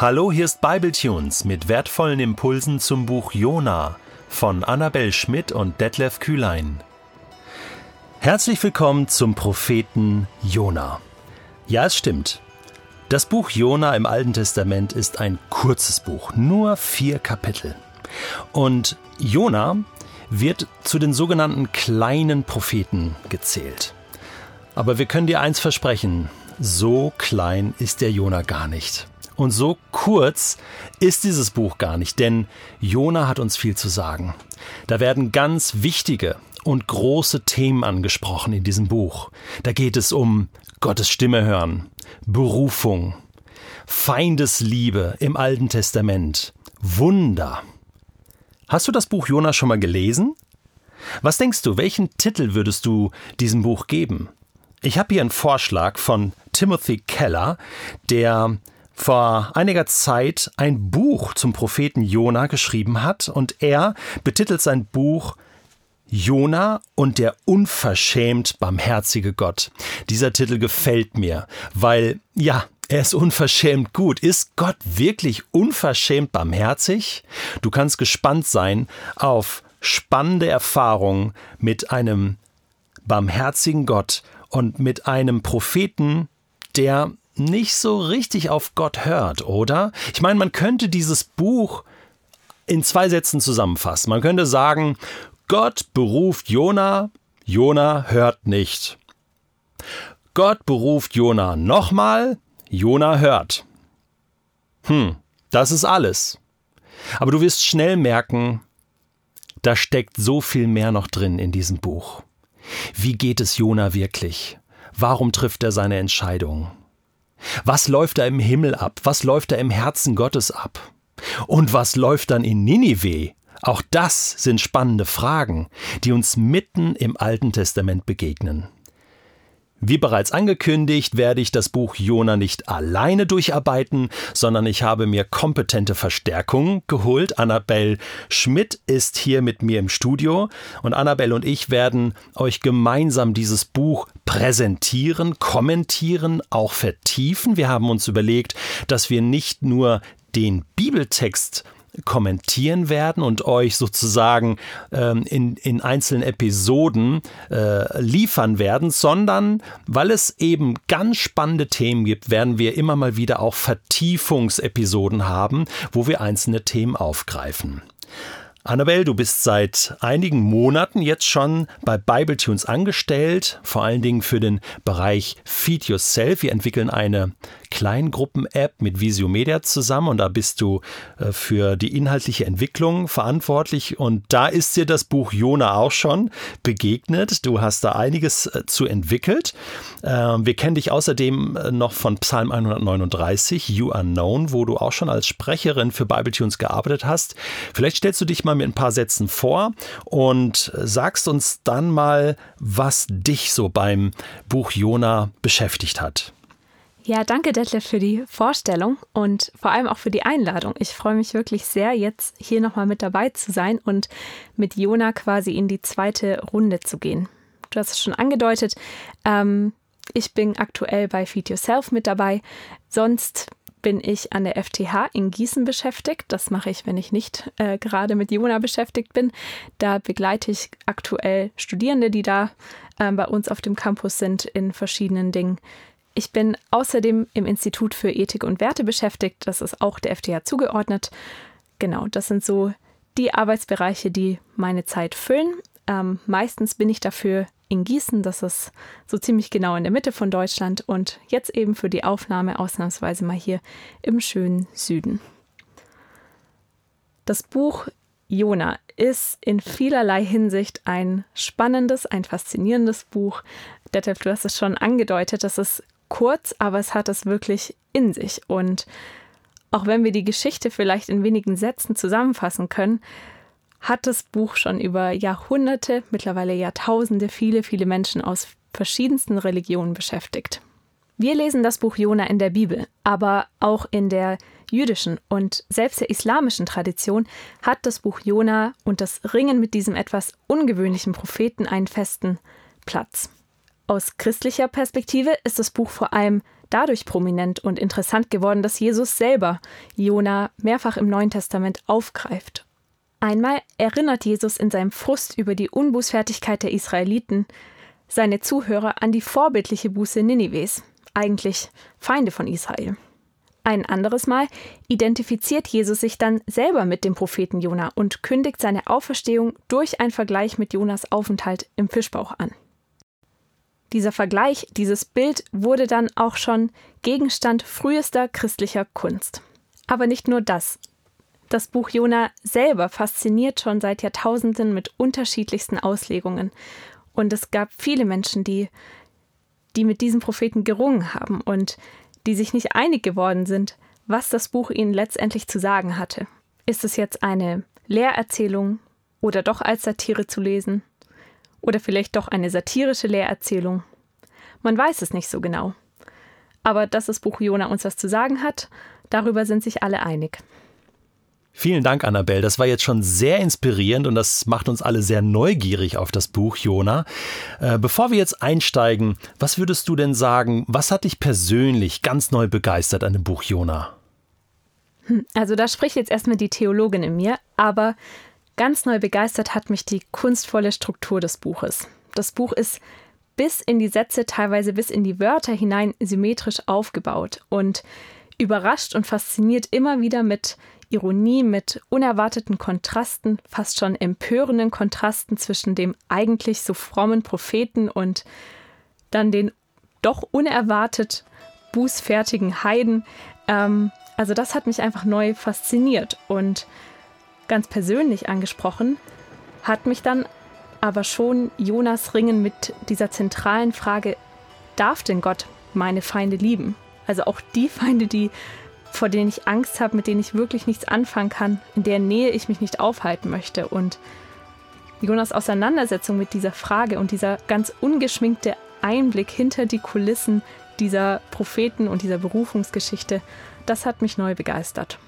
Hallo, hier ist Bibletunes mit wertvollen Impulsen zum Buch Jona von Annabel Schmidt und Detlef Kühlein. Herzlich willkommen zum Propheten Jona. Ja, es stimmt. Das Buch Jona im Alten Testament ist ein kurzes Buch, nur vier Kapitel. Und Jona wird zu den sogenannten kleinen Propheten gezählt. Aber wir können dir eins versprechen, so klein ist der Jona gar nicht. Und so kurz ist dieses Buch gar nicht, denn Jona hat uns viel zu sagen. Da werden ganz wichtige und große Themen angesprochen in diesem Buch. Da geht es um Gottes Stimme hören, Berufung, Feindesliebe im Alten Testament, Wunder. Hast du das Buch Jona schon mal gelesen? Was denkst du, welchen Titel würdest du diesem Buch geben? Ich habe hier einen Vorschlag von Timothy Keller, der vor einiger Zeit ein Buch zum Propheten Jona geschrieben hat und er betitelt sein Buch Jona und der unverschämt barmherzige Gott. Dieser Titel gefällt mir, weil ja, er ist unverschämt gut. Ist Gott wirklich unverschämt barmherzig? Du kannst gespannt sein auf spannende Erfahrungen mit einem barmherzigen Gott und mit einem Propheten, der nicht so richtig auf Gott hört, oder? Ich meine, man könnte dieses Buch in zwei Sätzen zusammenfassen. Man könnte sagen, Gott beruft Jona, Jona hört nicht. Gott beruft Jona nochmal, Jona hört. Hm, das ist alles. Aber du wirst schnell merken, da steckt so viel mehr noch drin in diesem Buch. Wie geht es Jona wirklich? Warum trifft er seine Entscheidung? Was läuft da im Himmel ab? Was läuft da im Herzen Gottes ab? Und was läuft dann in Ninive? Auch das sind spannende Fragen, die uns mitten im Alten Testament begegnen. Wie bereits angekündigt, werde ich das Buch Jona nicht alleine durcharbeiten, sondern ich habe mir kompetente Verstärkung geholt. Annabelle Schmidt ist hier mit mir im Studio und Annabelle und ich werden euch gemeinsam dieses Buch präsentieren, kommentieren, auch vertiefen. Wir haben uns überlegt, dass wir nicht nur den Bibeltext kommentieren werden und euch sozusagen ähm, in, in einzelnen Episoden äh, liefern werden, sondern weil es eben ganz spannende Themen gibt, werden wir immer mal wieder auch Vertiefungsepisoden haben, wo wir einzelne Themen aufgreifen. Annabelle, du bist seit einigen Monaten jetzt schon bei Bibletunes angestellt, vor allen Dingen für den Bereich Feed Yourself. Wir entwickeln eine Kleingruppen-App mit Visio Media zusammen und da bist du äh, für die inhaltliche Entwicklung verantwortlich und da ist dir das Buch Jona auch schon begegnet. Du hast da einiges äh, zu entwickelt. Ähm, wir kennen dich außerdem äh, noch von Psalm 139, You Are Known, wo du auch schon als Sprecherin für Bibletunes gearbeitet hast. Vielleicht stellst du dich mal mit ein paar Sätzen vor und sagst uns dann mal, was dich so beim Buch Jona beschäftigt hat. Ja, danke Detlef für die Vorstellung und vor allem auch für die Einladung. Ich freue mich wirklich sehr, jetzt hier nochmal mit dabei zu sein und mit Jona quasi in die zweite Runde zu gehen. Du hast es schon angedeutet, ähm, ich bin aktuell bei Feed Yourself mit dabei. Sonst bin ich an der FTH in Gießen beschäftigt. Das mache ich, wenn ich nicht äh, gerade mit Jona beschäftigt bin. Da begleite ich aktuell Studierende, die da äh, bei uns auf dem Campus sind, in verschiedenen Dingen. Ich bin außerdem im Institut für Ethik und Werte beschäftigt. Das ist auch der FTH zugeordnet. Genau, das sind so die Arbeitsbereiche, die meine Zeit füllen. Ähm, meistens bin ich dafür in Gießen, das ist so ziemlich genau in der Mitte von Deutschland und jetzt eben für die Aufnahme ausnahmsweise mal hier im schönen Süden. Das Buch Jona ist in vielerlei Hinsicht ein spannendes, ein faszinierendes Buch. Detlef, du hast es schon angedeutet, das ist kurz, aber es hat es wirklich in sich. Und auch wenn wir die Geschichte vielleicht in wenigen Sätzen zusammenfassen können, hat das Buch schon über Jahrhunderte, mittlerweile Jahrtausende, viele, viele Menschen aus verschiedensten Religionen beschäftigt. Wir lesen das Buch Jona in der Bibel, aber auch in der jüdischen und selbst der islamischen Tradition hat das Buch Jona und das Ringen mit diesem etwas ungewöhnlichen Propheten einen festen Platz. Aus christlicher Perspektive ist das Buch vor allem dadurch prominent und interessant geworden, dass Jesus selber Jona mehrfach im Neuen Testament aufgreift. Einmal erinnert Jesus in seinem Frust über die Unbußfertigkeit der Israeliten seine Zuhörer an die vorbildliche Buße Ninives, eigentlich Feinde von Israel. Ein anderes Mal identifiziert Jesus sich dann selber mit dem Propheten Jona und kündigt seine Auferstehung durch einen Vergleich mit Jonas Aufenthalt im Fischbauch an. Dieser Vergleich, dieses Bild wurde dann auch schon Gegenstand frühester christlicher Kunst. Aber nicht nur das. Das Buch Jona selber fasziniert schon seit Jahrtausenden mit unterschiedlichsten Auslegungen. Und es gab viele Menschen, die, die mit diesem Propheten gerungen haben und die sich nicht einig geworden sind, was das Buch ihnen letztendlich zu sagen hatte. Ist es jetzt eine Lehrerzählung oder doch als Satire zu lesen? Oder vielleicht doch eine satirische Lehrerzählung? Man weiß es nicht so genau. Aber dass das Buch Jona uns was zu sagen hat, darüber sind sich alle einig. Vielen Dank, Annabelle. Das war jetzt schon sehr inspirierend und das macht uns alle sehr neugierig auf das Buch Jona. Äh, bevor wir jetzt einsteigen, was würdest du denn sagen, was hat dich persönlich ganz neu begeistert an dem Buch Jona? Hm, also da spricht jetzt erstmal die Theologin in mir, aber ganz neu begeistert hat mich die kunstvolle Struktur des Buches. Das Buch ist bis in die Sätze, teilweise bis in die Wörter hinein symmetrisch aufgebaut und überrascht und fasziniert immer wieder mit Ironie, mit unerwarteten Kontrasten, fast schon empörenden Kontrasten zwischen dem eigentlich so frommen Propheten und dann den doch unerwartet bußfertigen Heiden. Ähm, also das hat mich einfach neu fasziniert und ganz persönlich angesprochen hat mich dann aber schon Jonas Ringen mit dieser zentralen Frage, darf denn Gott meine Feinde lieben? Also auch die Feinde, die vor denen ich Angst habe, mit denen ich wirklich nichts anfangen kann, in deren Nähe ich mich nicht aufhalten möchte. Und Jonas Auseinandersetzung mit dieser Frage und dieser ganz ungeschminkte Einblick hinter die Kulissen dieser Propheten und dieser Berufungsgeschichte, das hat mich neu begeistert.